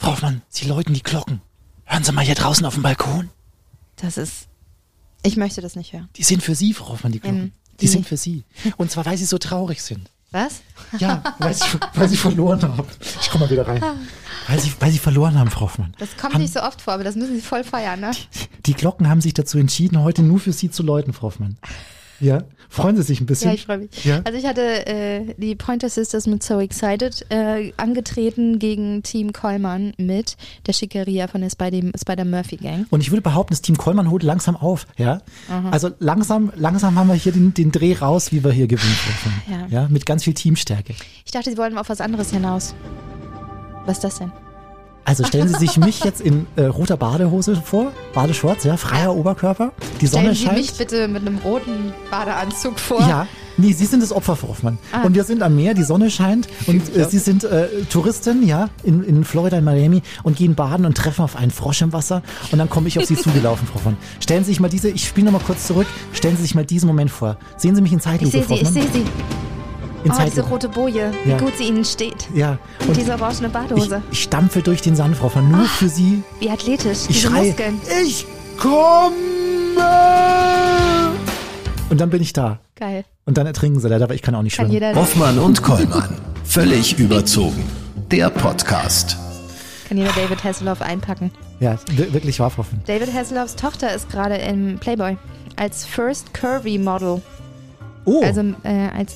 Frau Hoffmann, Sie läuten die Glocken. Hören Sie mal hier draußen auf dem Balkon. Das ist. Ich möchte das nicht hören. Die sind für Sie, Frau Hoffmann, die Glocken. Ähm, die die- sind für Sie. Und zwar, weil Sie so traurig sind. Was? Ja, weil Sie, weil Sie verloren haben. Ich komme mal wieder rein. Weil Sie, weil Sie verloren haben, Frau Hoffmann. Das kommt haben, nicht so oft vor, aber das müssen Sie voll feiern, ne? Die Glocken haben sich dazu entschieden, heute nur für Sie zu läuten, Frau Hoffmann. Ja, freuen Sie sich ein bisschen. Ja, ich freue mich. Ja? Also ich hatte äh, die Pointer Sisters mit So Excited äh, angetreten gegen Team Kollmann mit der Schickeria von der Spider, Spider Murphy Gang. Und ich würde behaupten, das Team Kollmann holt langsam auf. Ja? Also langsam, langsam haben wir hier den, den Dreh raus, wie wir hier gewinnen. Hoffmann. Ja. ja, mit ganz viel Teamstärke. Ich dachte, Sie wollen auf was anderes hinaus. Was ist das denn? Also stellen Sie sich mich jetzt in äh, roter Badehose vor, Badeshorts, ja, freier Oberkörper, die Sonne Stellen Sie scheint. mich bitte mit einem roten Badeanzug vor. Ja, nee, Sie sind das Opfer, Frau Hoffmann. Ah. Und wir sind am Meer, die Sonne scheint und äh, Sie sind äh, Touristin, ja, in, in Florida, in Miami und gehen baden und treffen auf einen Frosch im Wasser und dann komme ich auf Sie zugelaufen, Frau Hoffmann. Stellen Sie sich mal diese, ich spiele nochmal kurz zurück, stellen Sie sich mal diesen Moment vor. Sehen Sie mich in Ich Zeitlupe, sehe Frau Sie, ich Hoffmann? sehe Sie. In Oh, diese Zeitlupe. rote Boje, wie Ja. gut sie Ihnen steht. Ja, Und und diese orangene ich, Badehose. ich stampfe durch den Sand, Frau nur für Sie. Wie athletisch. Ich diese schreie, Muskeln. ich komme! Und dann bin ich da. Geil. Und dann ertrinken sie leider, aber ich kann auch nicht Kann schwimmen. Hoffmann und Kollmann. Völlig überzogen. Der Podcast. kann jeder David Hasselhoff einpacken. Ja, wir- wirklich wahr, Frau Hoffmann. David Hasselhoffs Tochter ist gerade im Playboy. Als First Curvy Model. Oh, Also äh, als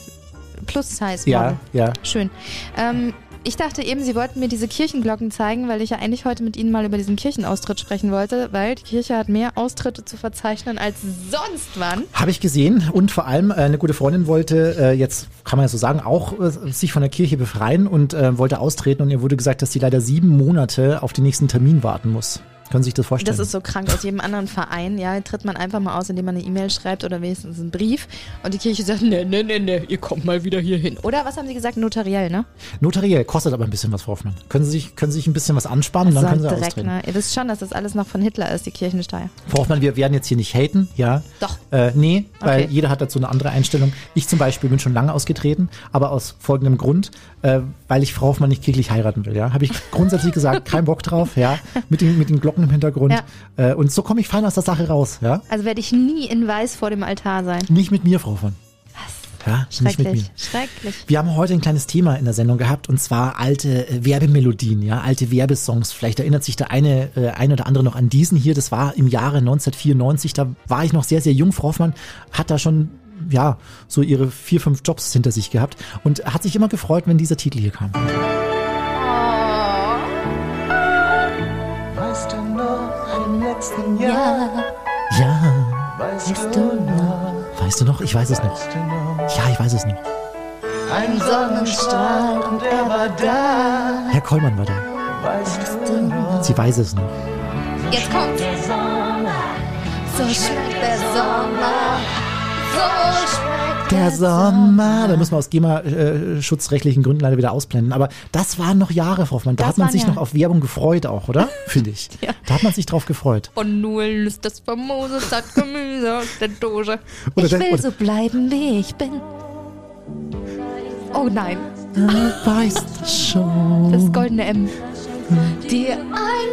Plus-Size Model. ja, ja. Schön. Ähm, ich dachte eben, Sie wollten mir diese Kirchenglocken zeigen, weil ich ja eigentlich heute mit Ihnen mal über diesen Kirchenaustritt sprechen wollte, weil die Kirche hat mehr Austritte zu verzeichnen als sonst wann. Habe ich gesehen und vor allem äh, eine gute Freundin wollte, äh, jetzt kann man ja so sagen, auch äh, sich von der Kirche befreien und wollte austreten und ihr wurde gesagt, dass sie leider sieben Monate auf den nächsten Termin warten muss. Können Sie sich das vorstellen? Das ist so krank. Aus jedem anderen Verein, ja, tritt man einfach mal aus, indem man eine E-Mail schreibt oder wenigstens einen Brief. Und die Kirche sagt, ne, ne, ne, ne, ihr kommt mal wieder hier hin. Oder was haben Sie gesagt? Notariell, ne? Notariell kostet aber ein bisschen was, Frau Hoffmann. Können Sie sich, können Sie sich ein bisschen was ansparen und dann können Sie direkt, austreten. ne? Ihr wisst schon, dass das alles noch von Hitler ist, die Kirchensteuer. Frau Hoffmann, wir werden jetzt hier nicht haten, ja. Doch. Äh, nee, weil Okay. jeder hat dazu eine andere Einstellung. Ich zum Beispiel bin schon lange ausgetreten, aber aus folgendem Grund, äh, weil ich Frau Hoffmann nicht kirchlich heiraten will, ja. Habe ich grundsätzlich gesagt, kein Bock drauf, ja. Mit den, mit den Glocken im Hintergrund. Ja. Äh, und so komme ich fein aus der Sache raus, ja. Also werde ich nie in weiß vor dem Altar sein. Nicht mit mir, Frau Hoffmann. Ja, nicht mit mir. Schrecklich. Schrecklich. Wir haben heute ein kleines Thema in der Sendung gehabt und zwar alte äh, Werbemelodien, ja, alte Werbesongs. Vielleicht erinnert sich der eine, äh, ein oder andere noch an diesen hier. Das war im Jahre 1994. Da war ich noch sehr, sehr jung. Frau Hoffmann hat da schon, ja, so ihre vier, fünf Jobs hinter sich gehabt und hat sich immer gefreut, wenn dieser Titel hier kam. Letzten Jahr? Ja, Weißt du noch? weißt du noch? Ich weiß es. Weißt noch? Ja, ich weiß es noch. Ein Sonnenstrahl und er war da. Herr Kollmann war da. Weißt du noch? Sie weiß es noch. Jetzt kommt. So schmeckt der Sommer. So schmeckt Der Sommer, da müssen wir aus GEMA-schutzrechtlichen Gründen leider wieder ausblenden. Aber das waren noch Jahre, Frau Hoffmann. Da Das hat man sich ja- noch auf Werbung gefreut auch, oder? Finde ich. Ja. Da hat man sich drauf gefreut. Von Nullen ist das famose Sattgemüse aus der Dose. Oder ich will oder- so bleiben, wie ich bin. Oh nein, Du weißt schon. das goldene M. Dir ein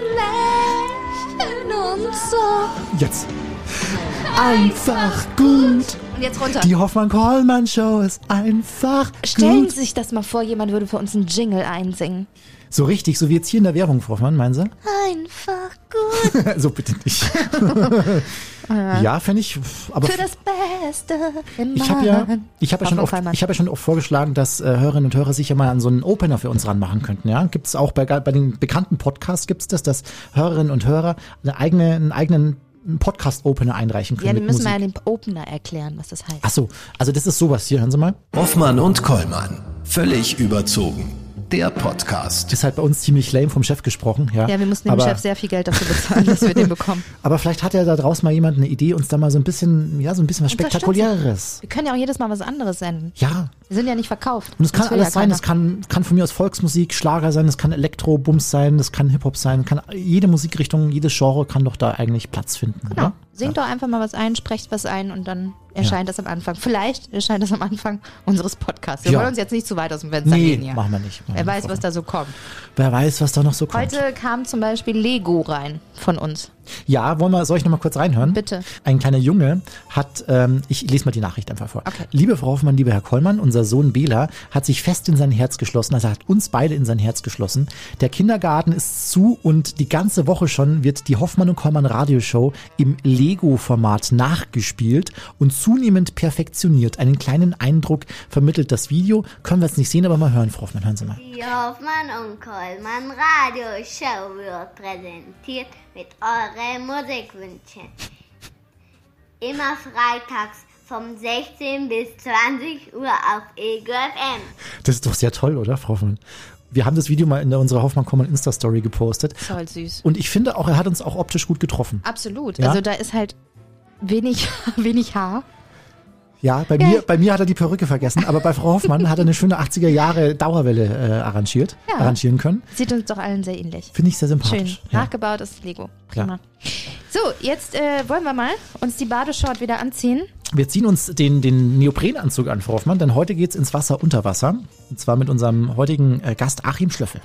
Lächeln und so. Jetzt. Einfach gut. Und jetzt runter. Die Hoffmann-Kollmann-Show ist einfach Stellen gut. Sie sich das mal vor, jemand würde für uns einen Jingle einsingen. So richtig, so wie jetzt hier in der Werbung, Frau Hoffmann, meinen Sie? Einfach gut. so bitte nicht. ja, fände ich, aber Für das Beste im Ich habe ja, ich habe ja schon oft, ich habe ja schon oft vorgeschlagen, dass äh, Hörerinnen und Hörer sich ja mal an so einen Opener für uns ranmachen könnten. Ja, gibt es auch bei, bei den bekannten Podcasts gibt's das, dass Hörerinnen und Hörer eine eigene, einen eigenen Podcast-Opener einreichen können Ja, mit müssen Musik. wir ja dem Opener erklären, was das heißt. Ach so, also das ist sowas hier. Hören Sie mal, Hoffmann und Kollmann. Völlig überzogen. Der Podcast. ist halt bei uns ziemlich lame vom Chef gesprochen. Ja, Ja, wir mussten dem aber, Chef sehr viel Geld dafür bezahlen, dass wir den bekommen. Aber vielleicht hat ja da draußen mal jemand eine Idee, uns da mal so ein bisschen, ja, so ein bisschen was. Spektakuläres. Wir können ja auch jedes Mal was anderes senden. Ja, Wir sind ja nicht verkauft. Und es kann alles ja sein, es kann, kann von mir aus Volksmusik, Schlager sein, es kann Elektro-Bums sein, es kann Hip-Hop sein, kann jede Musikrichtung, jedes Genre kann doch da eigentlich Platz finden. Genau. Oder? Singt doch einfach mal was ein, sprecht was ein und dann erscheint das am Anfang. Vielleicht erscheint das am Anfang unseres Podcasts. Wir Ja. wollen uns jetzt nicht zu weit aus dem Fenster Nee, hier. machen wir nicht. Machen Wer weiß, was da so kommt. Wer weiß, was da noch so kommt. Heute kam zum Beispiel Lego rein von uns. Ja, wollen wir, soll ich noch mal kurz reinhören? Bitte. Ein kleiner Junge hat, ähm, ich lese mal die Nachricht einfach vor. Okay. Liebe Frau Hoffmann, lieber Herr Kollmann, unser Sohn Bela hat sich fest in sein Herz geschlossen, also er hat uns beide in sein Herz geschlossen. Der Kindergarten ist zu und die ganze Woche schon wird die Hoffmann und Kollmann Radioshow im Lego-Format nachgespielt und zunehmend perfektioniert. Einen kleinen Eindruck vermittelt das Video. Können wir jetzt nicht sehen, aber mal hören, Frau Hoffmann, hören Sie mal. Die Hoffmann und Kollmann Radioshow wird präsentiert mit euren Musikwünschen. Immer freitags vom 16 bis 20 Uhr auf Ego FM. Das ist doch sehr toll, oder, Frau Hoffmann? Wir haben das Video mal in unserer Hoffmann-Kollmann Insta-Story gepostet. Voll süß. Und ich finde auch, er hat uns auch optisch gut getroffen. Absolut. Ja? Also da ist halt wenig, wenig Haar. Ja, bei mir, bei mir hat er die Perücke vergessen, aber bei Frau Hoffmann hat er eine schöne 80er Jahre Dauerwelle äh, arrangiert, Ja. arrangieren können. Sieht uns doch allen sehr ähnlich. Finde ich sehr Schön. sympathisch. Ja. Nachgebautes Lego. Klar. Prima. So, jetzt äh, wollen wir mal uns die Badeshort wieder anziehen. Wir ziehen uns den, den Neoprenanzug an, Frau Hoffmann, denn heute geht's ins Wasser unter Wasser. Und zwar mit unserem heutigen äh, Gast Achim Schlöffel.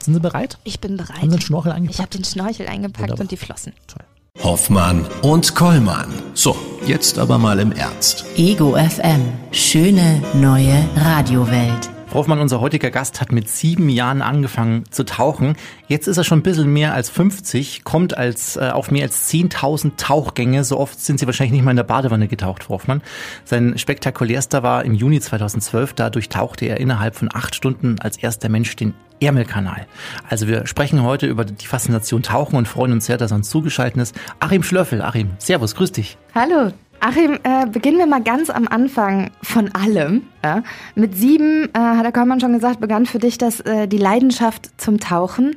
Sind Sie bereit? Ich bin bereit. Haben Sie den Schnorchel ich eingepackt? habe den Schnorchel eingepackt Wunderbar. und die Flossen. Toll. Hoffmann und Kollmann. So, jetzt aber mal im Ernst. Ego FM. Schöne neue Radiowelt. Hoffmann, unser heutiger Gast, hat mit sieben Jahren angefangen zu tauchen. Jetzt ist er schon ein bisschen mehr als 50, kommt als, äh, auf mehr als 10.000 Tauchgänge. So oft sind Sie wahrscheinlich nicht mal in der Badewanne getaucht, Hoffmann. Sein spektakulärster war im Juni 2012. Da durchtauchte er innerhalb von acht Stunden als erster Mensch den Ärmelkanal. Also wir sprechen heute über die Faszination Tauchen und freuen uns sehr, dass er uns zugeschaltet ist. Achim Schlöffel, Achim, Servus, grüß dich. Hallo. Achim, äh, beginnen wir mal ganz am Anfang von allem. Ja? Mit sieben, äh, hat der Kollmann schon gesagt, begann für dich das, äh, die Leidenschaft zum Tauchen.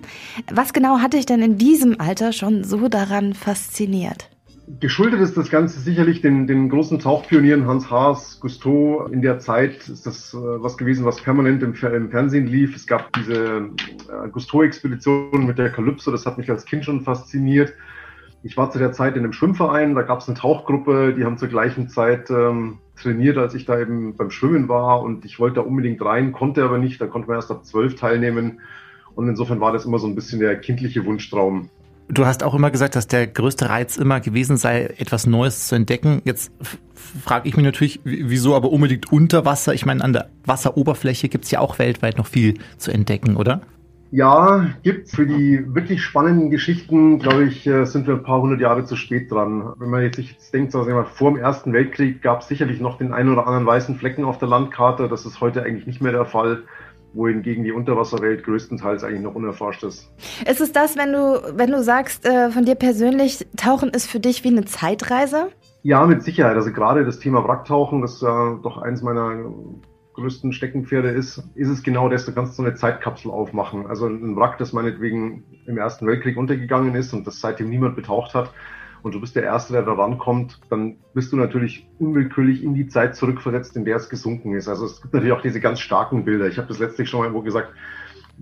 Was genau hat dich denn in diesem Alter schon so daran fasziniert? Geschuldet ist das Ganze sicherlich den, den großen Tauchpionieren Hans Haas, Gusteau. In der Zeit ist das äh, was gewesen, was permanent im, im Fernsehen lief. Es gab diese äh, Gusteau-Expedition mit der Kalypso, das hat mich als Kind schon fasziniert. Ich war zu der Zeit in einem Schwimmverein, da gab es eine Tauchgruppe, die haben zur gleichen Zeit ähm, trainiert, als ich da eben beim Schwimmen war und ich wollte da unbedingt rein, konnte aber nicht, da konnte man erst ab zwölf teilnehmen und insofern war das immer so ein bisschen der kindliche Wunschtraum. Du hast auch immer gesagt, dass der größte Reiz immer gewesen sei, etwas Neues zu entdecken. Jetzt frage ich mich natürlich, wieso aber unbedingt unter Wasser? Ich meine, an der Wasseroberfläche gibt's ja auch weltweit noch viel zu entdecken, oder? Ja, gibt's. Für die wirklich spannenden Geschichten, glaube ich, äh, sind wir ein paar hundert Jahre zu spät dran. Wenn man jetzt sich jetzt denkt, so, sagen wir vor dem Ersten Weltkrieg gab es sicherlich noch den einen oder anderen weißen Flecken auf der Landkarte. Das ist heute eigentlich nicht mehr der Fall, wohingegen die Unterwasserwelt größtenteils eigentlich noch unerforscht ist. Ist es das, wenn du, wenn du sagst, äh, von dir persönlich, Tauchen ist für dich wie eine Zeitreise? Ja, mit Sicherheit. Also gerade das Thema Wracktauchen, das äh, doch eins meiner größten Steckenpferde ist, ist es genau das, du kannst so eine Zeitkapsel aufmachen. Also ein Wrack, das meinetwegen im Ersten Weltkrieg untergegangen ist und das seitdem niemand betaucht hat und du bist der Erste, der da rankommt, dann bist du natürlich unwillkürlich in die Zeit zurückversetzt, in der es gesunken ist. Also es gibt natürlich auch diese ganz starken Bilder. Ich habe das letztlich schon mal irgendwo gesagt,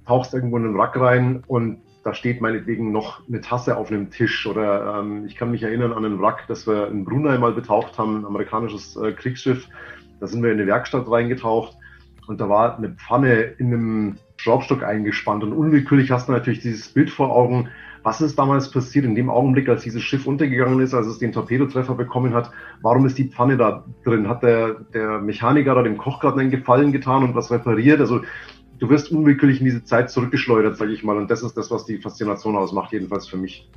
tauchst irgendwo in einen Wrack rein und da steht meinetwegen noch eine Tasse auf einem Tisch oder ähm, ich kann mich erinnern an einen Wrack, das wir in Brunei mal betaucht haben, ein amerikanisches äh, Kriegsschiff. Da sind wir in eine Werkstatt reingetaucht und da war eine Pfanne in einem Schraubstock eingespannt und unwillkürlich hast du natürlich dieses Bild vor Augen. Was ist damals passiert in dem Augenblick, als dieses Schiff untergegangen ist, als es den Torpedotreffer bekommen hat? Warum ist die Pfanne da drin? Hat der, der Mechaniker da dem Koch gerade einen Gefallen getan und was repariert? Also du wirst unwillkürlich in diese Zeit zurückgeschleudert, sage ich mal. Und das ist das, was die Faszination ausmacht, jedenfalls für mich.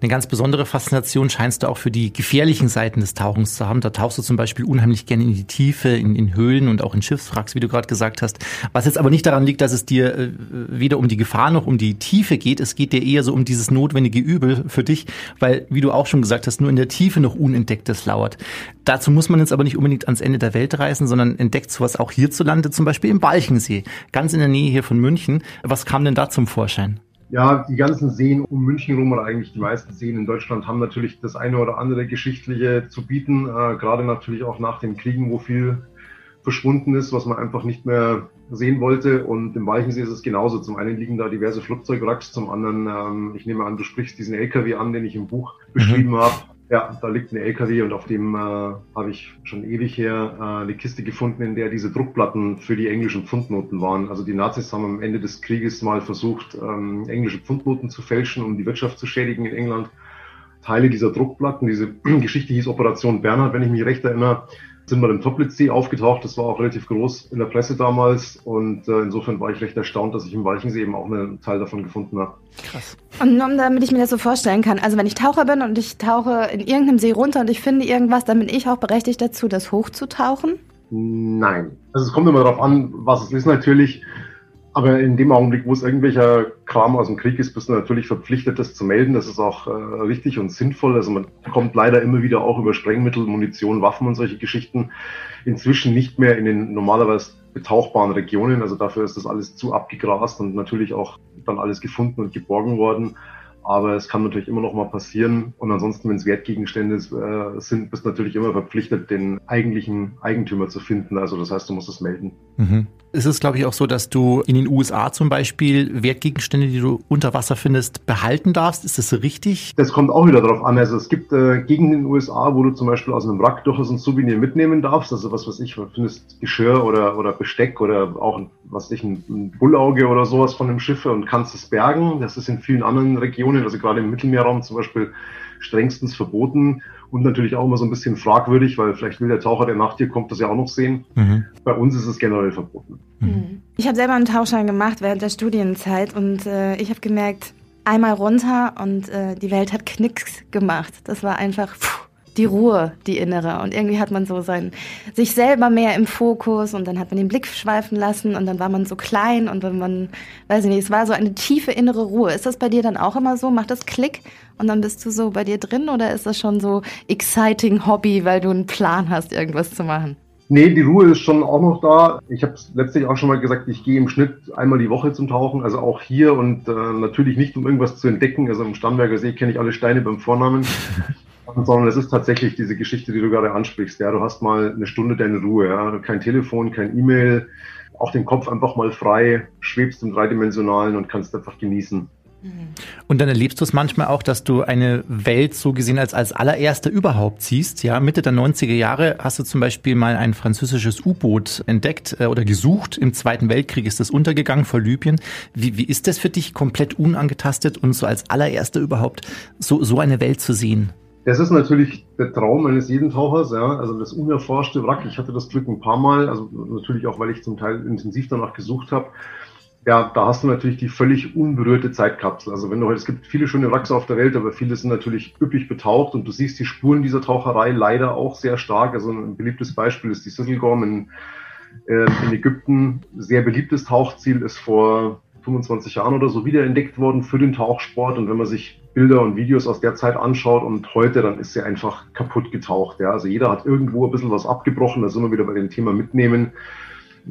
Eine ganz besondere Faszination scheinst du auch für die gefährlichen Seiten des Tauchens zu haben. Da tauchst du zum Beispiel unheimlich gerne in die Tiefe, in, in Höhlen und auch in Schiffswracks, wie du gerade gesagt hast. Was jetzt aber nicht daran liegt, dass es dir äh, weder um die Gefahr noch um die Tiefe geht. Es geht dir eher so um dieses notwendige Übel für dich, weil, wie du auch schon gesagt hast, nur in der Tiefe noch Unentdecktes lauert. Dazu muss man jetzt aber nicht unbedingt ans Ende der Welt reisen, sondern entdeckt sowas auch hierzulande, zum Beispiel im Walchensee, ganz in der Nähe hier von München. Was kam denn da zum Vorschein? Ja, die ganzen Seen um München rum oder eigentlich die meisten Seen in Deutschland haben natürlich das eine oder andere Geschichtliche zu bieten, äh, gerade natürlich auch nach den Kriegen, wo viel verschwunden ist, was man einfach nicht mehr sehen wollte. Und im Walchensee ist es genauso. Zum einen liegen da diverse Flugzeugwracks, zum anderen, ähm, ich nehme an, du sprichst diesen LKW an, den ich im Buch beschrieben habe. Ja, da liegt ein LKW und auf dem äh, habe ich schon ewig her äh, eine Kiste gefunden, in der diese Druckplatten für die englischen Pfundnoten waren. Also die Nazis haben am Ende des Krieges mal versucht, ähm, englische Pfundnoten zu fälschen, um die Wirtschaft zu schädigen in England. Teile dieser Druckplatten, diese Geschichte hieß Operation Bernhard, wenn ich mich recht erinnere, sind wir im Toplitzsee aufgetaucht. Das war auch relativ groß in der Presse damals. Und äh, insofern war ich recht erstaunt, dass ich im Walchensee eben auch einen Teil davon gefunden habe. Krass. Und nur damit ich mir das so vorstellen kann, also wenn ich Taucher bin und ich tauche in irgendeinem See runter und ich finde irgendwas, dann bin ich auch berechtigt dazu, das hochzutauchen? Nein. Also es kommt immer darauf an, was es ist natürlich. Aber in dem Augenblick, wo es irgendwelcher Kram aus dem Krieg ist, bist du natürlich verpflichtet, das zu melden. Das ist auch äh, richtig und sinnvoll. Also man kommt leider immer wieder auch über Sprengmittel, Munition, Waffen und solche Geschichten inzwischen nicht mehr in den normalerweise betauchbaren Regionen. Also dafür ist das alles zu abgegrast und natürlich auch dann alles gefunden und geborgen worden. Aber es kann natürlich immer noch mal passieren. Und ansonsten, wenn es Wertgegenstände äh, sind, bist du natürlich immer verpflichtet, den eigentlichen Eigentümer zu finden. Also das heißt, du musst es melden. Mhm. Es ist, glaube ich, auch so, dass du in den USA zum Beispiel Wertgegenstände, die du unter Wasser findest, behalten darfst. Ist das richtig? Das kommt auch wieder darauf an. Also es gibt äh, Gegenden in den USA, wo du zum Beispiel aus einem Wrack durchaus ein Souvenir mitnehmen darfst. Also was weiß ich, findest Geschirr oder, oder Besteck oder auch was ich, ein, ein Bullauge oder sowas von dem Schiff und kannst es bergen. Das ist in vielen anderen Regionen, also gerade im Mittelmeerraum zum Beispiel, strengstens verboten und natürlich auch immer so ein bisschen fragwürdig, weil vielleicht will der Taucher, der nach dir kommt, das ja auch noch sehen. Mhm. Bei uns ist es generell verboten. Mhm. Ich habe selber einen Tauchschein gemacht während der Studienzeit und äh, ich habe gemerkt, einmal runter und äh, die Welt hat Knicks gemacht. Das war einfach pff, die Ruhe, die innere. Und irgendwie hat man so sein, sich selber mehr im Fokus und dann hat man den Blick schweifen lassen und dann war man so klein und wenn man, weiß ich nicht, es war so eine tiefe innere Ruhe. Ist das bei dir dann auch immer so? Macht das Klick und dann bist du so bei dir drin oder ist das schon so exciting Hobby, weil du einen Plan hast, irgendwas zu machen? Nee, die Ruhe ist schon auch noch da. Ich habe letztlich auch schon mal gesagt, ich gehe im Schnitt einmal die Woche zum Tauchen, also auch hier und äh, natürlich nicht, um irgendwas zu entdecken. Also im Starnberger See kenne ich alle Steine beim Vornamen, sondern es ist tatsächlich diese Geschichte, die du gerade ansprichst. Ja, du hast mal eine Stunde deine Ruhe, ja, kein Telefon, kein E-Mail, auch den Kopf einfach mal frei, schwebst im Dreidimensionalen und kannst einfach genießen. Und dann erlebst du es manchmal auch, dass du eine Welt so gesehen als als allererste überhaupt siehst. Ja, Mitte der 90er Jahre hast du zum Beispiel mal ein französisches U-Boot entdeckt äh, oder gesucht. Im Zweiten Weltkrieg ist das untergegangen vor Libyen. Wie, wie ist das für dich, komplett unangetastet und so als allererster überhaupt so, so eine Welt zu sehen? Das ist natürlich der Traum eines jeden Tauchers, ja. Also das unerforschte Wrack. Ich hatte das Glück ein paar Mal, also natürlich auch, weil ich zum Teil intensiv danach gesucht habe. Ja, da hast du natürlich die völlig unberührte Zeitkapsel. Also wenn du es gibt viele schöne Wracks auf der Welt, aber viele sind natürlich üppig betaucht und du siehst die Spuren dieser Taucherei leider auch sehr stark. Also ein beliebtes Beispiel ist die Sisselgorm in, äh, in Ägypten. Sehr beliebtes Tauchziel ist vor 25 Jahren oder so wiederentdeckt worden für den Tauchsport. Und wenn man sich Bilder und Videos aus der Zeit anschaut und heute, dann ist sie einfach kaputt getaucht. Ja. Also jeder hat irgendwo ein bisschen was abgebrochen. Da sind wir wieder bei dem Thema Mitnehmen.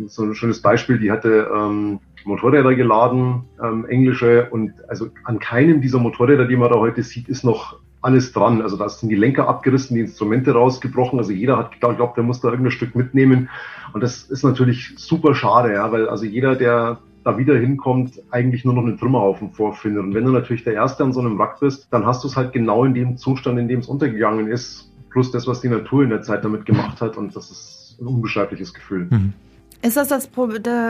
So ein schönes Beispiel, die hatte ähm, Motorräder geladen, ähm, englische, und also an keinem dieser Motorräder, die man da heute sieht, ist noch alles dran. Also da sind die Lenker abgerissen, die Instrumente rausgebrochen. Also jeder hat geglaubt, der muss da irgendein Stück mitnehmen. Und das ist natürlich super schade, ja, weil also jeder, der da wieder hinkommt, eigentlich nur noch einen Trümmerhaufen vorfindet. Und wenn du natürlich der Erste an so einem Wrack bist, dann hast du es halt genau in dem Zustand, in dem es untergegangen ist, plus das, was die Natur in der Zeit damit gemacht hat. Und das ist ein unbeschreibliches Gefühl. Mhm. Ist das das Pro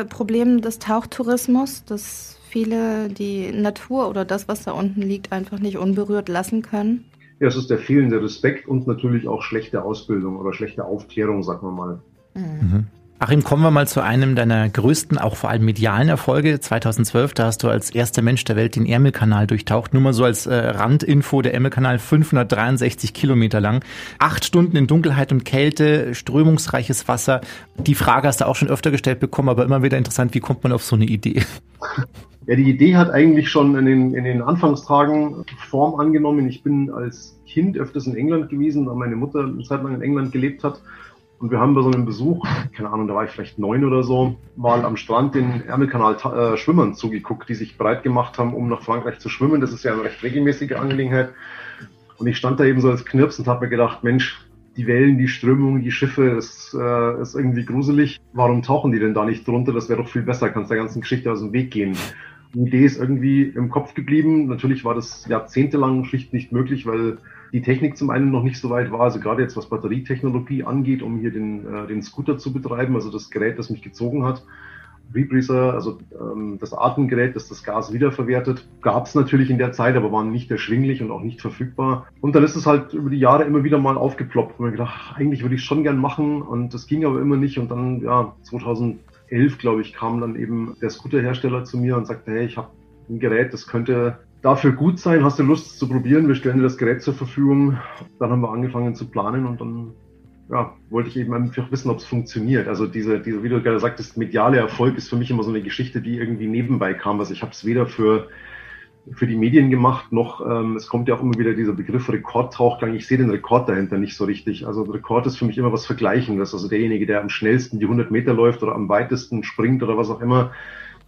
Problem des Tauchtourismus, dass viele die Natur oder das, was da unten liegt, einfach nicht unberührt lassen können? Ja, es ist der fehlende Respekt und natürlich auch schlechte Ausbildung oder schlechte Aufklärung, sagen wir mal. Mhm. Achim, kommen wir mal zu einem deiner größten, auch vor allem medialen Erfolge. 2012, da hast du als erster Mensch der Welt den Ärmelkanal durchtaucht. Nur mal so als äh, Randinfo, der Ärmelkanal 563 Kilometer lang. Acht Stunden in Dunkelheit und Kälte, strömungsreiches Wasser. Die Frage hast du auch schon öfter gestellt bekommen, aber immer wieder interessant, wie kommt man auf so eine Idee? Ja, die Idee hat eigentlich schon in den, in den Anfangstagen Form angenommen. Ich bin als Kind öfters in England gewesen, da meine Mutter eine Zeit lang in England gelebt hat. Und wir haben bei so einem Besuch, keine Ahnung, da war ich vielleicht neun oder so, mal am Strand den Ärmelkanal äh, Schwimmern zugeguckt, die sich bereit gemacht haben, um nach Frankreich zu schwimmen. Das ist ja eine recht regelmäßige Angelegenheit. Und ich stand da eben so als Knirps und habe mir gedacht, Mensch, die Wellen, die Strömungen, die Schiffe, das äh, ist irgendwie gruselig. Warum tauchen die denn da nicht drunter? Das wäre doch viel besser, kannst der ganzen Geschichte aus dem Weg gehen. Die Idee ist irgendwie im Kopf geblieben. Natürlich war das jahrzehntelang schlicht nicht möglich, weil die Technik zum einen noch nicht so weit war, also gerade jetzt was Batterietechnologie angeht, um hier den, äh, den Scooter zu betreiben, also das Gerät, das mich gezogen hat. Rebreather, also ähm, das Atemgerät, das das Gas wiederverwertet, gab es natürlich in der Zeit, aber waren nicht erschwinglich und auch nicht verfügbar. Und dann ist es halt über die Jahre immer wieder mal aufgeploppt. Und ich gedacht, eigentlich würde ich schon gern machen und das ging aber immer nicht. Und dann, ja, 2011, glaube ich, kam dann eben der Scooterhersteller zu mir und sagte, hey, ich habe ein Gerät, das könnte dafür gut sein. Hast du Lust zu probieren? Wir stellen dir das Gerät zur Verfügung. Dann haben wir angefangen zu planen und dann ja, wollte ich eben einfach wissen, ob es funktioniert. Also diese, diese, wie du gerade sagtest, mediale Erfolg ist für mich immer so eine Geschichte, die irgendwie nebenbei kam. Also ich habe es weder für für die Medien gemacht, noch ähm, es kommt ja auch immer wieder dieser Begriff Rekordtauchgang. Ich sehe den Rekord dahinter nicht so richtig. Also Rekord ist für mich immer was Vergleichendes. Also derjenige, der am schnellsten die 100 Meter läuft oder am weitesten springt oder was auch immer.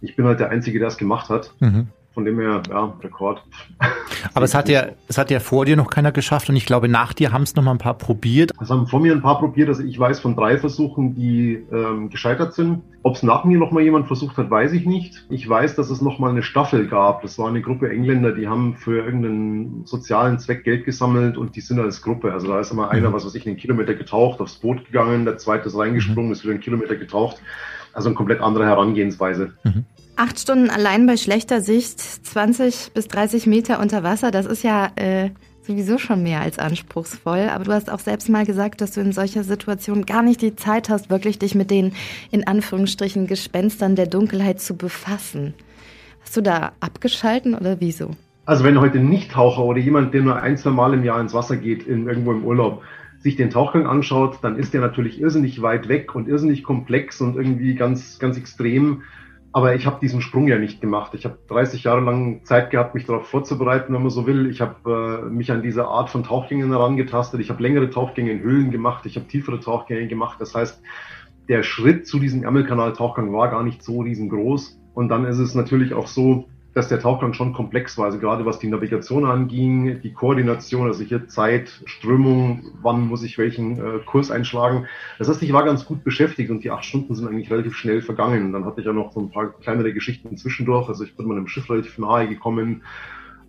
Ich bin halt der Einzige, der es gemacht hat. Mhm. Von dem her, ja, Rekord. Aber es hat ja, es hat ja vor dir noch keiner geschafft und ich glaube, nach dir haben es noch mal ein paar probiert. Es haben vor mir ein paar probiert. Also ich weiß von drei Versuchen, die ähm, gescheitert sind. Ob es nach mir noch mal jemand versucht hat, weiß ich nicht. Ich weiß, dass es noch mal eine Staffel gab. Das war eine Gruppe Engländer, die haben für irgendeinen sozialen Zweck Geld gesammelt und die sind als Gruppe. Also da ist immer einer, mhm. was weiß ich, einen Kilometer getaucht, aufs Boot gegangen, der zweite ist reingesprungen, mhm. ist wieder einen Kilometer getaucht. Also eine komplett andere Herangehensweise. Mhm. Acht Stunden allein bei schlechter Sicht, 20 bis 30 Meter unter Wasser, das ist ja äh, sowieso schon mehr als anspruchsvoll. Aber du hast auch selbst mal gesagt, dass du in solcher Situation gar nicht die Zeit hast, wirklich dich mit den in Anführungsstrichen Gespenstern der Dunkelheit zu befassen. Hast du da abgeschalten oder wieso? Also wenn heute Nicht-Taucher oder jemand, der nur ein, zwei Mal im Jahr ins Wasser geht, in, irgendwo im Urlaub, sich den Tauchgang anschaut, dann ist der natürlich irrsinnig weit weg und irrsinnig komplex und irgendwie ganz, ganz extrem. Aber ich habe diesen Sprung ja nicht gemacht. Ich habe 30 Jahre lang Zeit gehabt, mich darauf vorzubereiten, wenn man so will. Ich habe äh, mich an diese Art von Tauchgängen herangetastet. Ich habe längere Tauchgänge in Höhlen gemacht. Ich habe tiefere Tauchgänge gemacht. Das heißt, der Schritt zu diesem Ärmelkanal-Tauchgang war gar nicht so riesengroß. Und dann ist es natürlich auch so, dass der Tauchgang schon komplex war. Also gerade was die Navigation anging, die Koordination, also hier Zeit, Strömung, wann muss ich welchen äh, Kurs einschlagen. Das heißt, ich war ganz gut beschäftigt und die acht Stunden sind eigentlich relativ schnell vergangen. Und dann hatte ich ja noch so ein paar kleinere Geschichten zwischendurch. Also ich bin meinem Schiff relativ nahe gekommen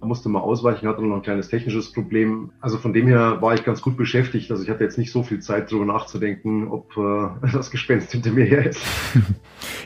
musste mal ausweichen, hatte noch ein kleines technisches Problem. Also von dem her war ich ganz gut beschäftigt. Also ich hatte jetzt nicht so viel Zeit, darüber nachzudenken, ob äh, das Gespenst hinter mir her ist.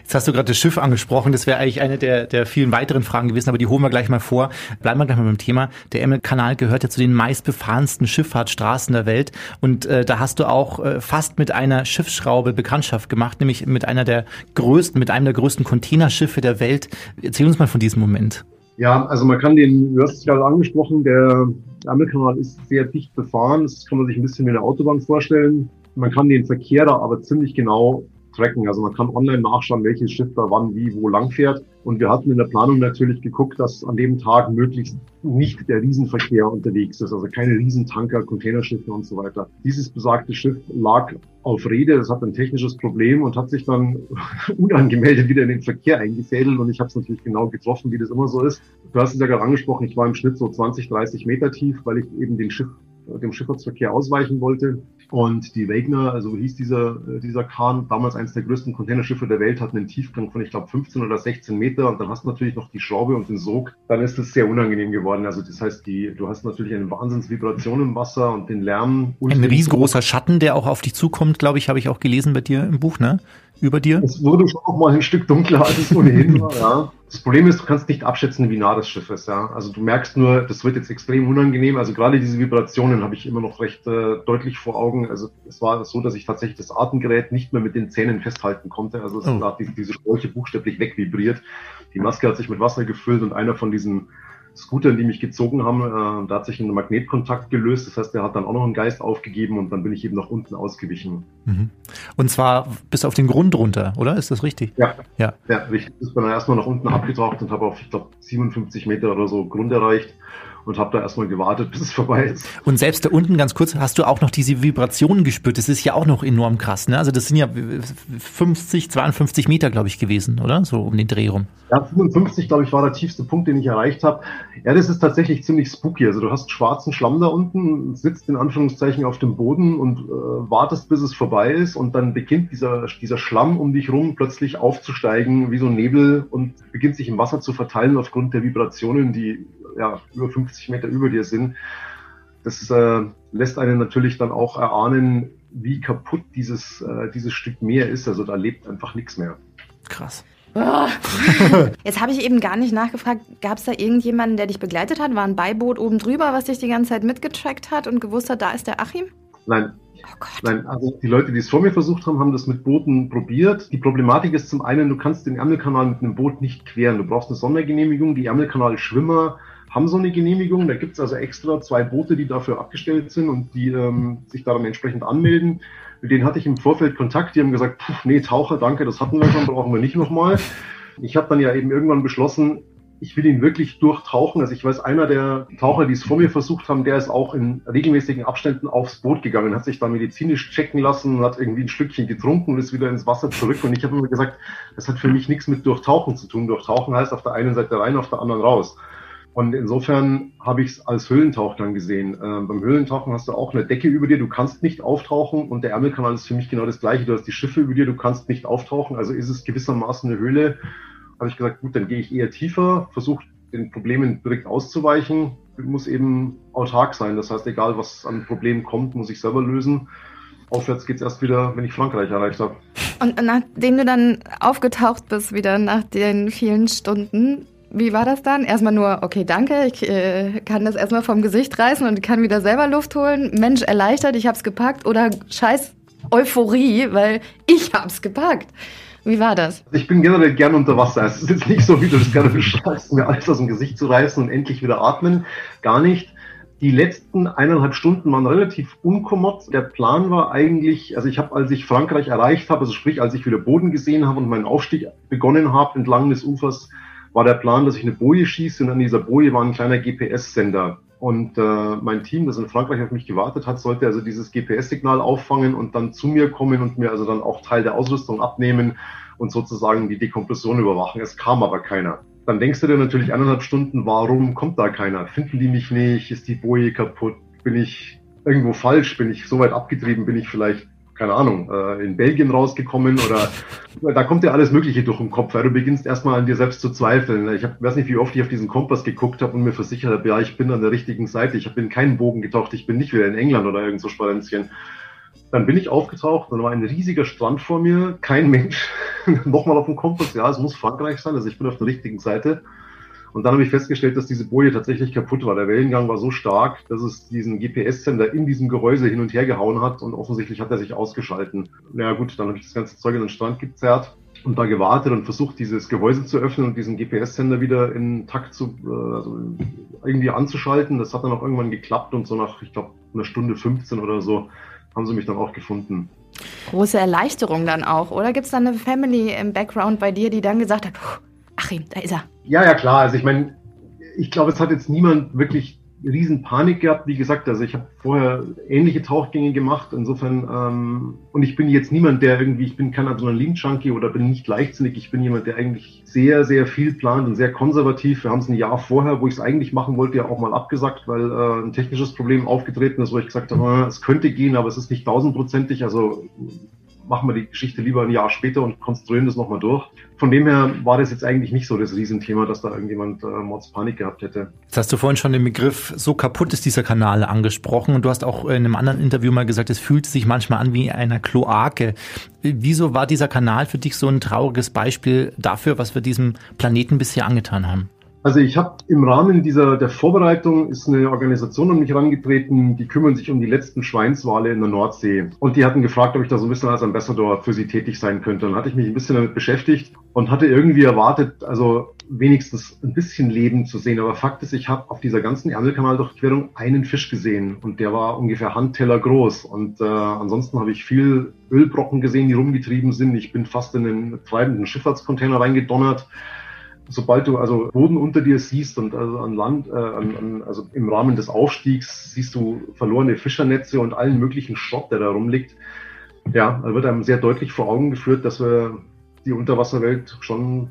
Jetzt hast du gerade das Schiff angesprochen. Das wäre eigentlich eine der, der vielen weiteren Fragen gewesen, aber die holen wir gleich mal vor. Bleiben wir gleich mal beim Thema. Der Emmel-Kanal gehört ja zu den meistbefahrensten Schifffahrtsstraßen der Welt. Und äh, da hast du auch äh, fast mit einer Schiffsschraube Bekanntschaft gemacht, nämlich mit einer der größten, mit einem der größten Containerschiffe der Welt. Erzähl uns mal von diesem Moment. Ja, also man kann den, du hast es gerade angesprochen, der Ärmelkanal ist sehr dicht befahren. Das kann man sich ein bisschen wie eine Autobahn vorstellen. Man kann den Verkehr da aber ziemlich genau tracken. Also man kann online nachschauen, welches Schiff da wann, wie, wo lang fährt. Und wir hatten in der Planung natürlich geguckt, dass an dem Tag möglichst nicht der Riesenverkehr unterwegs ist, also keine Riesentanker, Containerschiffe und so weiter. Dieses besagte Schiff lag auf Rede, das hat ein technisches Problem und hat sich dann unangemeldet wieder in den Verkehr eingefädelt und ich habe es natürlich genau getroffen, wie das immer so ist. Du hast es ja gerade angesprochen, ich war im Schnitt so 20, 30 Meter tief, weil ich eben den Schiff dem Schifffahrtsverkehr ausweichen wollte. Und die Wagner, also hieß dieser, äh, dieser Kahn, damals eines der größten Containerschiffe der Welt, hat einen Tiefgang von, ich glaube, 15 oder 16 Meter. Und dann hast du natürlich noch die Schraube und den Sog. Dann ist es sehr unangenehm geworden. Also das heißt, die, du hast natürlich eine Wahnsinnsvibration im Wasser und den Lärm. Und Ein riesengroßer Schatten, der auch auf dich zukommt, glaube ich, habe ich auch gelesen bei dir im Buch, ne? Über dir. Es wurde schon noch mal ein Stück dunkler, als es ohnehin war, ja. Das Problem ist, du kannst nicht abschätzen, wie nah das Schiff ist. Ja? Also du merkst nur, das wird jetzt extrem unangenehm. Also gerade diese Vibrationen habe ich immer noch recht äh, deutlich vor Augen. Also es war so, dass ich tatsächlich das Atemgerät nicht mehr mit den Zähnen festhalten konnte. Also es oh. hat diese, diese Schläuche buchstäblich wegvibriert. Die Maske hat sich mit Wasser gefüllt und einer von diesen Scootern, die mich gezogen haben, äh, da hat sich ein Magnetkontakt gelöst. Das heißt, der hat dann auch noch einen Geist aufgegeben und dann bin ich eben nach unten ausgewichen. Mhm. Und zwar bis auf den Grund runter, oder? Ist das richtig? Ja. Ja, ja. Ich bin dann erstmal nach unten abgetaucht und habe auf, ich glaube, 57 Meter oder so Grund erreicht und habe da erstmal gewartet, bis es vorbei ist. Und selbst da unten, ganz kurz, hast du auch noch diese Vibrationen gespürt. Das ist ja auch noch enorm krass. Ne? Also das sind ja 50, 52 Meter, glaube ich, gewesen, oder? So um den Dreh rum. Ja, 55, glaube ich, war der tiefste Punkt, den ich erreicht habe. Ja, das ist tatsächlich ziemlich spooky. Also du hast schwarzen Schlamm da unten, sitzt in Anführungszeichen auf dem Boden und äh, wartest, bis es vorbei ist und dann beginnt dieser, dieser Schlamm um dich rum plötzlich aufzusteigen wie so ein Nebel und beginnt sich im Wasser zu verteilen aufgrund der Vibrationen, die ja über 50 Meter über dir sind. das äh, lässt einen natürlich dann auch erahnen, wie kaputt dieses, äh, dieses Stück Meer ist. Also da lebt einfach nichts mehr. Krass. Jetzt habe ich eben gar nicht nachgefragt, gab es da irgendjemanden, der dich begleitet hat? War ein Beiboot oben drüber, was dich die ganze Zeit mitgetrackt hat und gewusst hat, da ist der Achim? Nein, Oh Gott. Nein, also die Leute, die es vor mir versucht haben, haben das mit Booten probiert. Die Problematik ist zum einen, du kannst den Ärmelkanal mit einem Boot nicht queren. Du brauchst eine Sondergenehmigung. Die Ärmelkanal-Schwimmer haben so eine Genehmigung. Da gibt es also extra zwei Boote, die dafür abgestellt sind und die ähm, sich daran entsprechend anmelden. Mit denen hatte ich im Vorfeld Kontakt. Die haben gesagt, Puh, nee, Taucher, danke, das hatten wir schon, brauchen wir nicht nochmal. Ich habe dann ja eben irgendwann beschlossen, ich will ihn wirklich durchtauchen. Also ich weiß, einer der Taucher, die es vor mir versucht haben, der ist auch in regelmäßigen Abständen aufs Boot gegangen, hat sich da medizinisch checken lassen, hat irgendwie ein Stückchen getrunken und ist wieder ins Wasser zurück. Und ich habe immer gesagt, das hat für mich nichts mit Durchtauchen zu tun. Durchtauchen heißt auf der einen Seite rein, auf der anderen raus. Und insofern habe ich es als Höhlentauchgang gesehen. Ähm, beim Höhlentauchen hast du auch eine Decke über dir, du kannst nicht auftauchen und der Ärmelkanal ist für mich genau das gleiche. Du hast die Schiffe über dir, du kannst nicht auftauchen, also ist es gewissermaßen eine Höhle. Habe ich gesagt, gut, dann gehe ich eher tiefer, versuche den Problemen direkt auszuweichen, muss eben autark sein. Das heißt, egal was an Problemen kommt, muss ich selber lösen. Aufwärts geht's erst wieder, wenn ich Frankreich erreicht habe. Und nachdem du dann aufgetaucht bist, wieder nach den vielen Stunden, wie war das dann? Erstmal nur, okay, danke, ich äh, kann das erstmal vom Gesicht reißen und kann wieder selber Luft holen. Mensch, erleichtert, ich hab's gepackt. Oder scheiß Euphorie, weil ich hab's gepackt. Wie war das? Ich bin generell gern unter Wasser. Es ist jetzt nicht so, wie du das gerade beschreibst, mir alles aus dem Gesicht zu reißen und endlich wieder atmen. Gar nicht. Die letzten eineinhalb Stunden waren relativ unkommod. Der Plan war eigentlich, also ich habe, als ich Frankreich erreicht habe, also sprich, als ich wieder Boden gesehen habe und meinen Aufstieg begonnen habe entlang des Ufers, war der Plan, dass ich eine Boje schieße und an dieser Boje war ein kleiner GPS-Sender. Und äh, mein Team, das in Frankreich auf mich gewartet hat, sollte also dieses GPS-Signal auffangen und dann zu mir kommen und mir also dann auch Teil der Ausrüstung abnehmen und sozusagen die Dekompression überwachen. Es kam aber keiner. Dann denkst du dir natürlich eineinhalb Stunden, warum kommt da keiner? Finden die mich nicht? Ist die Boje kaputt? Bin ich irgendwo falsch? Bin ich so weit abgetrieben? Bin ich vielleicht keine Ahnung, äh, in Belgien rausgekommen oder da kommt ja alles Mögliche durch den Kopf, weil du beginnst erstmal an dir selbst zu zweifeln. Ich hab, weiß nicht, wie oft ich auf diesen Kompass geguckt habe und mir versichert habe, ja, ich bin an der richtigen Seite, ich bin keinen Bogen getaucht, ich bin nicht wieder in England oder irgend so Spalenzchen. Dann bin ich aufgetaucht, dann war ein riesiger Strand vor mir, kein Mensch, nochmal auf dem Kompass, ja, es muss Frankreich sein, also ich bin auf der richtigen Seite. Und dann habe ich festgestellt, dass diese Boje tatsächlich kaputt war. Der Wellengang war so stark, dass es diesen GPS-Sender in diesem Gehäuse hin und her gehauen hat und offensichtlich hat er sich ausgeschalten. Na ja, gut, dann habe ich das ganze Zeug in den Strand gezerrt und da gewartet und versucht, dieses Gehäuse zu öffnen und diesen GPS-Sender wieder in Takt zu, äh, also irgendwie anzuschalten. Das hat dann auch irgendwann geklappt und so nach, ich glaube, einer Stunde 15 oder so haben sie mich dann auch gefunden. Große Erleichterung dann auch, oder? Gibt es da eine Family im Background bei dir, die dann gesagt hat, "Puh, Achim, da ist er. Ja, ja, klar. Also ich meine, ich glaube, es hat jetzt niemand wirklich riesen Panik gehabt. Wie gesagt, also ich habe vorher ähnliche Tauchgänge gemacht. Insofern, ähm, und ich bin jetzt niemand, der irgendwie, ich bin kein Adrenalin-Junkie oder bin nicht leichtsinnig. Ich bin jemand, der eigentlich sehr, sehr viel plant und sehr konservativ. Wir haben es ein Jahr vorher, wo ich es eigentlich machen wollte, ja auch mal abgesagt, weil äh, ein technisches Problem aufgetreten ist, wo ich gesagt habe, äh, es könnte gehen, aber es ist nicht tausendprozentig. Also machen wir die Geschichte lieber ein Jahr später und konstruieren das nochmal durch. Von dem her war das jetzt eigentlich nicht so das Riesenthema, dass da irgendjemand äh, Mordspanik gehabt hätte. Jetzt hast du vorhin schon den Begriff, so kaputt ist dieser Kanal angesprochen und du hast auch in einem anderen Interview mal gesagt, es fühlt sich manchmal an wie einer Kloake. Wieso war dieser Kanal für dich so ein trauriges Beispiel dafür, was wir diesem Planeten bisher angetan haben? Also ich habe im Rahmen dieser der Vorbereitung ist eine Organisation an mich herangetreten, die kümmern sich um die letzten Schweinswale in der Nordsee. Und die hatten gefragt, ob ich da so ein bisschen als Ambassador für sie tätig sein könnte. Und hatte ich mich ein bisschen damit beschäftigt und hatte irgendwie erwartet, also wenigstens ein bisschen Leben zu sehen. Aber Fakt ist, ich habe auf dieser ganzen Ärmelkanaldurchquerung einen Fisch gesehen und der war ungefähr Handteller groß. Und äh, ansonsten habe ich viel Ölbrocken gesehen, die rumgetrieben sind. Ich bin fast in einen treibenden Schifffahrtscontainer reingedonnert sobald du also Boden unter dir siehst und also an Land, äh, an, an, also im Rahmen des Aufstiegs siehst du verlorene Fischernetze und allen möglichen Schrott, der da rumliegt. Ja, da wird einem sehr deutlich vor Augen geführt, dass wir die Unterwasserwelt schon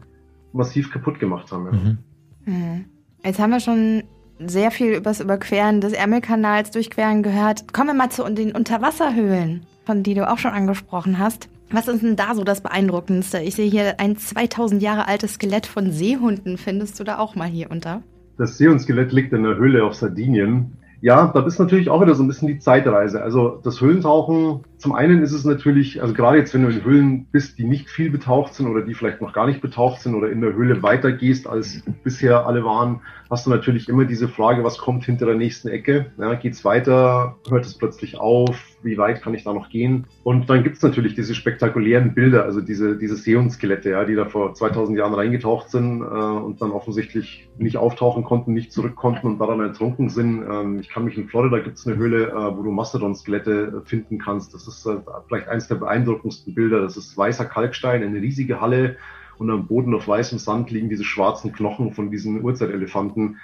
massiv kaputt gemacht haben. Ja. Mhm. Hm. Jetzt haben wir schon sehr viel über das Überqueren des Ärmelkanals durchqueren gehört. Kommen wir mal zu den Unterwasserhöhlen, von die du auch schon angesprochen hast. Was ist denn da so das Beeindruckendste? Ich sehe hier ein 2000 Jahre altes Skelett von Seehunden. Findest du da auch mal hier unter? Das Seehundskelett liegt in der Höhle auf Sardinien. Ja, da ist natürlich auch wieder so ein bisschen die Zeitreise. Also das Höhlentauchen, zum einen ist es natürlich, also gerade jetzt, wenn du in Höhlen bist, die nicht viel betaucht sind oder die vielleicht noch gar nicht betaucht sind oder in der Höhle weitergehst, als bisher alle waren, hast du natürlich immer diese Frage, was kommt hinter der nächsten Ecke? Ja, geht's weiter? Hört es plötzlich auf? Wie weit kann ich da noch gehen? Und dann gibt's natürlich diese spektakulären Bilder, also diese, diese Seehundskelette, ja, die da vor 2000 Jahren reingetaucht sind äh, und dann offensichtlich nicht auftauchen konnten, nicht zurück konnten und daran ertrunken sind. Ähm, ich kann mich in Florida gibt's eine Höhle, äh, wo du Mastodon-Skelette äh, finden kannst. Das ist äh, vielleicht eines der beeindruckendsten Bilder. Das ist weißer Kalkstein, eine riesige Halle und am Boden auf weißem Sand liegen diese schwarzen Knochen von diesen Urzeitelefanten.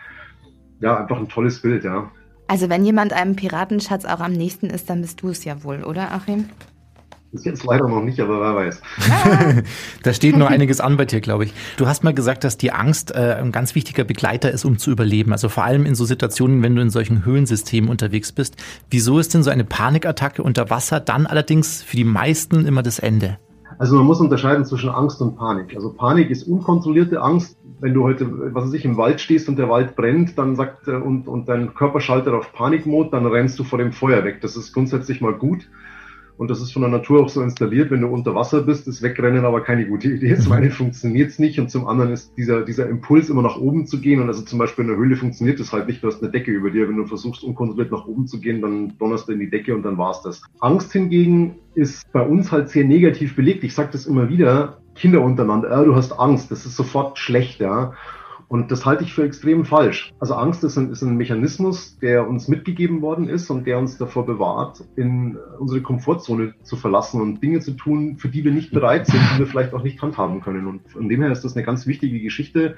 Ja, einfach ein tolles Bild, ja. Also wenn jemand einem Piratenschatz auch am nächsten ist, dann bist du es ja wohl, oder Achim? Bis jetzt leider noch nicht, aber wer weiß. da steht nur einiges an bei dir, glaube ich. Du hast mal gesagt, dass die Angst äh, ein ganz wichtiger Begleiter ist, um zu überleben. Also vor allem in so Situationen, wenn du in solchen Höhlensystemen unterwegs bist. Wieso ist denn so eine Panikattacke unter Wasser dann allerdings für die meisten immer das Ende? Also man muss unterscheiden zwischen Angst und Panik. Also Panik ist unkontrollierte Angst. Wenn du heute, was weiß ich, im Wald stehst und der Wald brennt, dann sagt äh, und, und dein Körper schaltet auf Panikmod, dann rennst du vor dem Feuer weg. Das ist grundsätzlich mal gut. Und das ist von der Natur auch so installiert, wenn du unter Wasser bist, ist Wegrennen aber keine gute Idee. Zum einen funktioniert es nicht und zum anderen ist dieser, dieser Impuls, immer nach oben zu gehen. Und also zum Beispiel in der Höhle funktioniert das halt nicht, du hast eine Decke über dir. Wenn du versuchst, unkontrolliert nach oben zu gehen, dann donnerst du in die Decke und dann war's das. Angst hingegen ist bei uns halt sehr negativ belegt. Ich sage das immer wieder, Kinder untereinander, äh, du hast Angst, das ist sofort schlecht, ja. Und das halte ich für extrem falsch. Also Angst ist ein, ist ein Mechanismus, der uns mitgegeben worden ist und der uns davor bewahrt, in unsere Komfortzone zu verlassen und Dinge zu tun, für die wir nicht bereit sind, die wir vielleicht auch nicht handhaben können. Und von dem her ist das eine ganz wichtige Geschichte,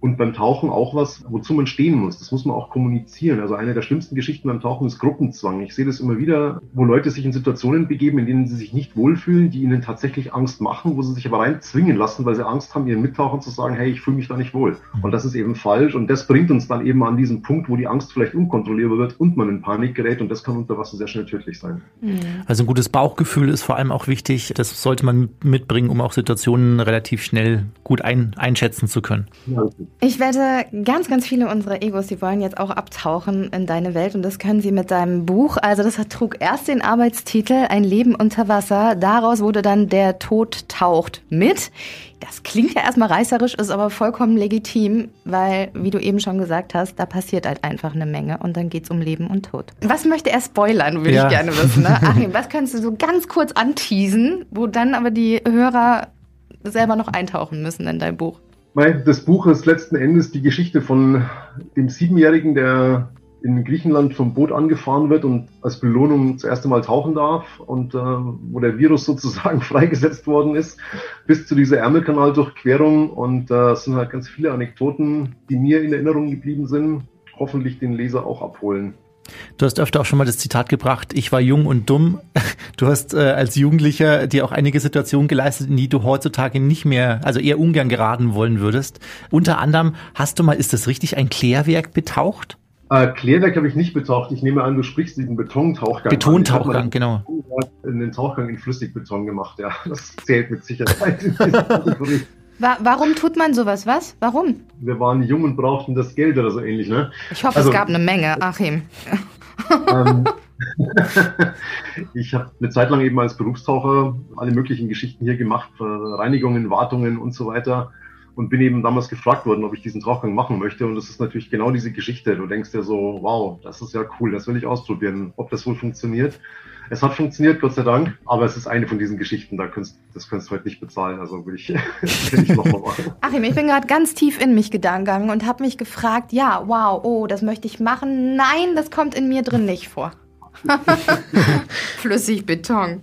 und beim Tauchen auch was, wozu man stehen muss. Das muss man auch kommunizieren. Also eine der schlimmsten Geschichten beim Tauchen ist Gruppenzwang. Ich sehe das immer wieder, wo Leute sich in Situationen begeben, in denen sie sich nicht wohlfühlen, die ihnen tatsächlich Angst machen, wo sie sich aber rein zwingen lassen, weil sie Angst haben, ihren Mittauchern zu sagen, hey, ich fühle mich da nicht wohl. Und das ist eben falsch. Und das bringt uns dann eben an diesen Punkt, wo die Angst vielleicht unkontrollierbar wird und man in Panik gerät. Und das kann unter Wasser sehr schnell tödlich sein. Mhm. Also ein gutes Bauchgefühl ist vor allem auch wichtig. Das sollte man mitbringen, um auch Situationen relativ schnell gut ein, einschätzen zu können. Ja, ich wette, ganz, ganz viele unserer Egos, die wollen jetzt auch abtauchen in deine Welt und das können sie mit deinem Buch. Also das trug erst den Arbeitstitel Ein Leben unter Wasser. Daraus wurde dann Der Tod taucht mit. Das klingt ja erstmal reißerisch, ist aber vollkommen legitim, weil, wie du eben schon gesagt hast, da passiert halt einfach eine Menge und dann geht's um Leben und Tod. Was möchte er spoilern, würde ja. ich gerne wissen. Ne? Achim, was kannst du so ganz kurz anteasen, wo dann aber die Hörer selber noch eintauchen müssen in dein Buch? Das Buch ist letzten Endes die Geschichte von dem Siebenjährigen, der in Griechenland vom Boot angefahren wird und als Belohnung das erste Mal tauchen darf und äh, wo der Virus sozusagen freigesetzt worden ist, bis zu dieser Ärmelkanaldurchquerung. Und äh, es sind halt ganz viele Anekdoten, die mir in Erinnerung geblieben sind, hoffentlich den Leser auch abholen. Du hast öfter auch schon mal das Zitat gebracht, ich war jung und dumm. Du hast äh, als Jugendlicher dir auch einige Situationen geleistet, in die du heutzutage nicht mehr, also eher ungern geraten wollen würdest. Unter anderem hast du mal, ist das richtig, ein Klärwerk betaucht? Äh, Klärwerk habe ich nicht betaucht. Ich nehme an, du sprichst diesen Betontauchgang. Betontauchgang, genau. In den Tauchgang in Flüssigbeton gemacht, ja. Das zählt mit Sicherheit. Warum tut man sowas? Was? Warum? Wir waren jung und brauchten das Geld oder so ähnlich, ne? Ich hoffe, also, es gab eine Menge, Achim. Ähm, ich habe eine Zeit lang eben als Berufstaucher alle möglichen Geschichten hier gemacht, Reinigungen, Wartungen und so weiter. Und bin eben damals gefragt worden, ob ich diesen Tauchgang machen möchte. Und das ist natürlich genau diese Geschichte. Du denkst dir so, wow, das ist ja cool, das will ich ausprobieren, ob das wohl funktioniert. Es hat funktioniert, Gott sei Dank, aber es ist eine von diesen Geschichten, da könntest, das könntest du heute nicht bezahlen, also will ich, will ich nochmal machen. Achim, ich bin gerade ganz tief in mich gegangen und habe mich gefragt, ja, wow, oh, das möchte ich machen. Nein, das kommt in mir drin nicht vor. Flüssig Beton.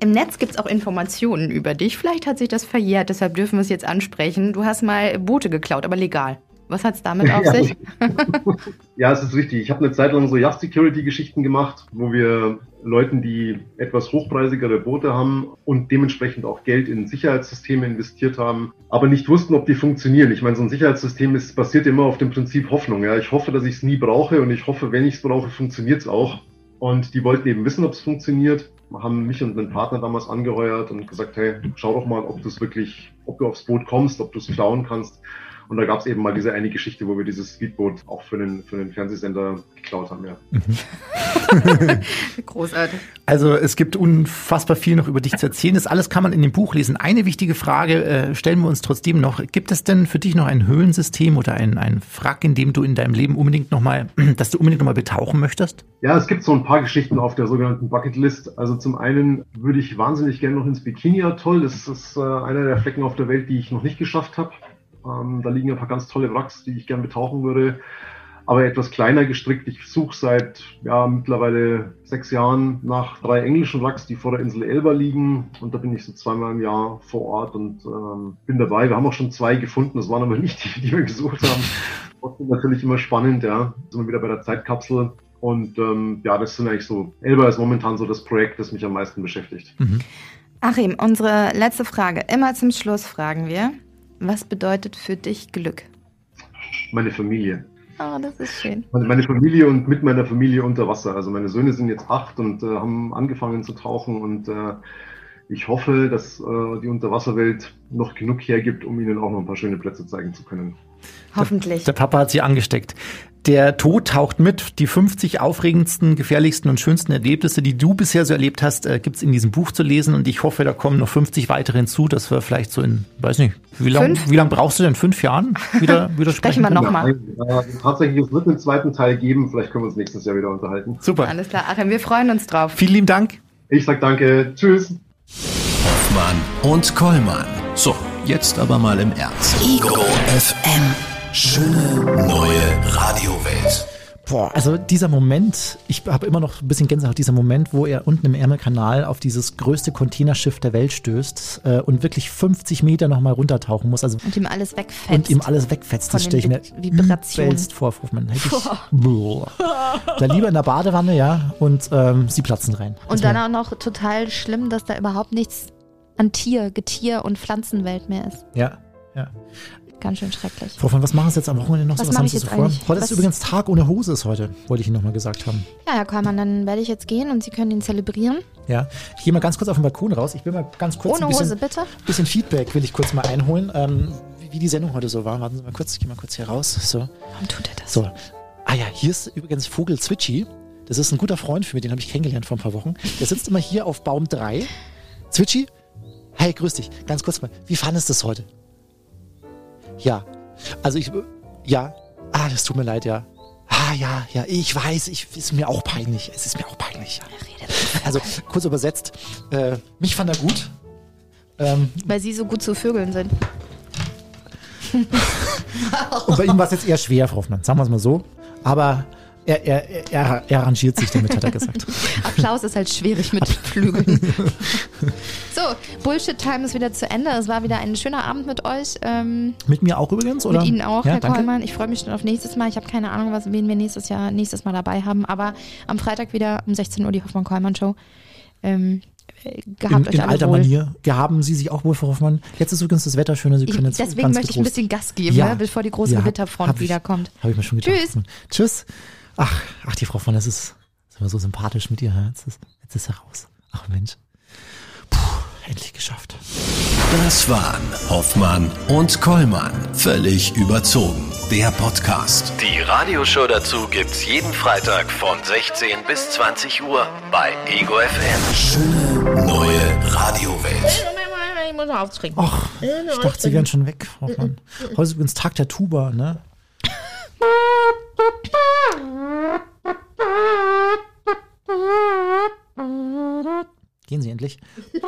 Im Netz gibt es auch Informationen über dich. Vielleicht hat sich das verjährt, deshalb dürfen wir es jetzt ansprechen. Du hast mal Boote geklaut, aber legal. Was hat es damit auf sich? ja, es ist richtig. Ich habe eine Zeit lang so Yacht-Security-Geschichten gemacht, wo wir Leuten, die etwas hochpreisigere Boote haben und dementsprechend auch Geld in Sicherheitssysteme investiert haben, aber nicht wussten, ob die funktionieren. Ich meine, so ein Sicherheitssystem ist basiert immer auf dem Prinzip Hoffnung. Ja, ich hoffe, dass ich es nie brauche und ich hoffe, wenn ich es brauche, funktioniert es auch. Und die wollten eben wissen, ob es funktioniert haben mich und einen Partner damals angeheuert und gesagt, hey, schau doch mal, ob du es wirklich, ob du aufs Boot kommst, ob du es klauen kannst. Und da gab es eben mal diese eine Geschichte, wo wir dieses Speedboot auch für den, für den Fernsehsender geklaut haben. Ja. Großartig. Also es gibt unfassbar viel noch über dich zu erzählen. Das alles kann man in dem Buch lesen. Eine wichtige Frage äh, stellen wir uns trotzdem noch. Gibt es denn für dich noch ein Höhlensystem oder ein, ein Wrack, in dem du in deinem Leben unbedingt nochmal, dass du unbedingt nochmal betauchen möchtest? Ja, es gibt so ein paar Geschichten auf der sogenannten Bucketlist. Also zum einen würde ich wahnsinnig gerne noch ins Bikini-Atoll. Das ist äh, einer der Flecken auf der Welt, die ich noch nicht geschafft habe. Ähm, da liegen ein paar ganz tolle Wracks, die ich gerne betauchen würde aber etwas kleiner gestrickt. Ich suche seit ja, mittlerweile sechs Jahren nach drei englischen Wracks, die vor der Insel Elba liegen. Und da bin ich so zweimal im Jahr vor Ort und ähm, bin dabei. Wir haben auch schon zwei gefunden, das waren aber nicht die, die wir gesucht haben. Trotzdem natürlich immer spannend, ja. Sind wir wieder bei der Zeitkapsel. Und ähm, ja, das sind eigentlich so, Elba ist momentan so das Projekt, das mich am meisten beschäftigt. Mhm. Achim, unsere letzte Frage. Immer zum Schluss fragen wir, was bedeutet für dich Glück? Meine Familie. Oh, das ist schön. Meine Familie und mit meiner Familie unter Wasser. Also meine Söhne sind jetzt acht und äh, haben angefangen zu tauchen und äh, ich hoffe, dass äh, die Unterwasserwelt noch genug hergibt, um ihnen auch noch ein paar schöne Plätze zeigen zu können. Hoffentlich. Der, der Papa hat sie angesteckt. Der Tod taucht mit. Die 50 aufregendsten, gefährlichsten und schönsten Erlebnisse, die du bisher so erlebt hast, äh, gibt's in diesem Buch zu lesen. Und ich hoffe, da kommen noch 50 weitere hinzu, dass wir vielleicht so in, weiß nicht, wie lange wie lang brauchst du denn? Fünf Jahren wieder, wieder sprechen? sprechen wir nochmal. Ja, tatsächlich, es wird einen zweiten Teil geben. Vielleicht können wir uns nächstes Jahr wieder unterhalten. Super. Alles klar, Achim, wir freuen uns drauf. Vielen lieben Dank. Ich sag danke. Tschüss. Hoffmann und Kollmann. So, jetzt aber mal im Ernst. Ego FM. Schöne neue Radiowelt. Boah, also dieser Moment, ich habe immer noch ein bisschen Gänsehaut, dieser Moment, wo er unten im Ärmelkanal auf dieses größte Containerschiff der Welt stößt äh, und wirklich 50 Meter nochmal runtertauchen muss. Also, und ihm alles wegfetzt. Und ihm alles wegfetzt. Das stelle ich mir übelst vor, Hoffmann. Hätte ich, da lieber in der Badewanne, ja, und ähm, sie platzen rein. Und dann auch noch total schlimm, dass da überhaupt nichts an Tier, Getier und Pflanzenwelt mehr ist. Ja, ja. Ganz schön schrecklich. Frau von, was machen Sie jetzt am Wochenende noch was so? Was haben Sie so vor? Heute ist übrigens Tag ohne Hose ist heute, wollte ich Ihnen nochmal gesagt haben. Ja, Herr Kollmann, dann werde ich jetzt gehen und Sie können ihn zelebrieren. Ja, ich gehe mal ganz kurz auf den Balkon raus. Ich will mal ganz kurz Ohne ein bisschen, Hose, bitte. bisschen Feedback will ich kurz mal einholen, ähm, wie, wie die Sendung heute so war. Warten Sie mal kurz, ich gehe mal kurz hier raus. So. Warum tut er das? So. Ah ja, hier ist übrigens Vogel Zwitschi. Das ist ein guter Freund für mich, den habe ich kennengelernt vor ein paar Wochen. Der sitzt immer hier auf Baum 3. Zwitschi, hey, grüß dich. Ganz kurz mal, wie fandest du das heute? Ja, also ich, ja, ah, das tut mir leid, ja. Ah, ja, ja, ich weiß, ich, ist mir auch peinlich. Es ist mir auch peinlich. Ja. Also, kurz übersetzt, äh, mich fand er gut. Ähm, Weil Sie so gut zu Vögeln sind. und bei ihm war es jetzt eher schwer, Frau Hoffmann, sagen wir es mal so. Aber er, er, er, er arrangiert sich damit, hat er gesagt. Applaus ist halt schwierig mit Flügeln. so, Bullshit Time ist wieder zu Ende. Es war wieder ein schöner Abend mit euch. Ähm, mit mir auch übrigens, oder? Mit Ihnen auch, ja, Herr danke. Kollmann. Ich freue mich schon auf nächstes Mal. Ich habe keine Ahnung, was, wen wir nächstes Jahr nächstes Mal dabei haben. Aber am Freitag wieder um 16 Uhr die Hoffmann-Kollmann-Show. Ähm, gehabt in, in alter wohl. Manier. Gehaben Sie sich auch wohl, Frau Hoffmann. Jetzt ist übrigens das Wetter schön. Sie können jetzt Deswegen möchte ich ein bisschen Gas geben, Ja. ne, bevor die große Ja, Gewitterfront hab wiederkommt. Habe ich mir schon gedacht. Tschüss. Tschüss. Ach, ach, die Frau von, das ist, das ist immer so sympathisch mit ihr. Jetzt ist, jetzt ist er raus. Ach Mensch. Puh, endlich geschafft. Das waren Hoffmann und Kollmann. Völlig überzogen. Der Podcast. Die Radioshow dazu gibt's jeden Freitag von 16 bis 20 Uhr bei Ego FM. Schöne neue Radiowelt. Ich muss auftrinken. Ach, ich dachte, Sie wären schon weg, Frau Hoffmann. Heute ist übrigens Tag der Tuba, ne? Gehen Sie endlich.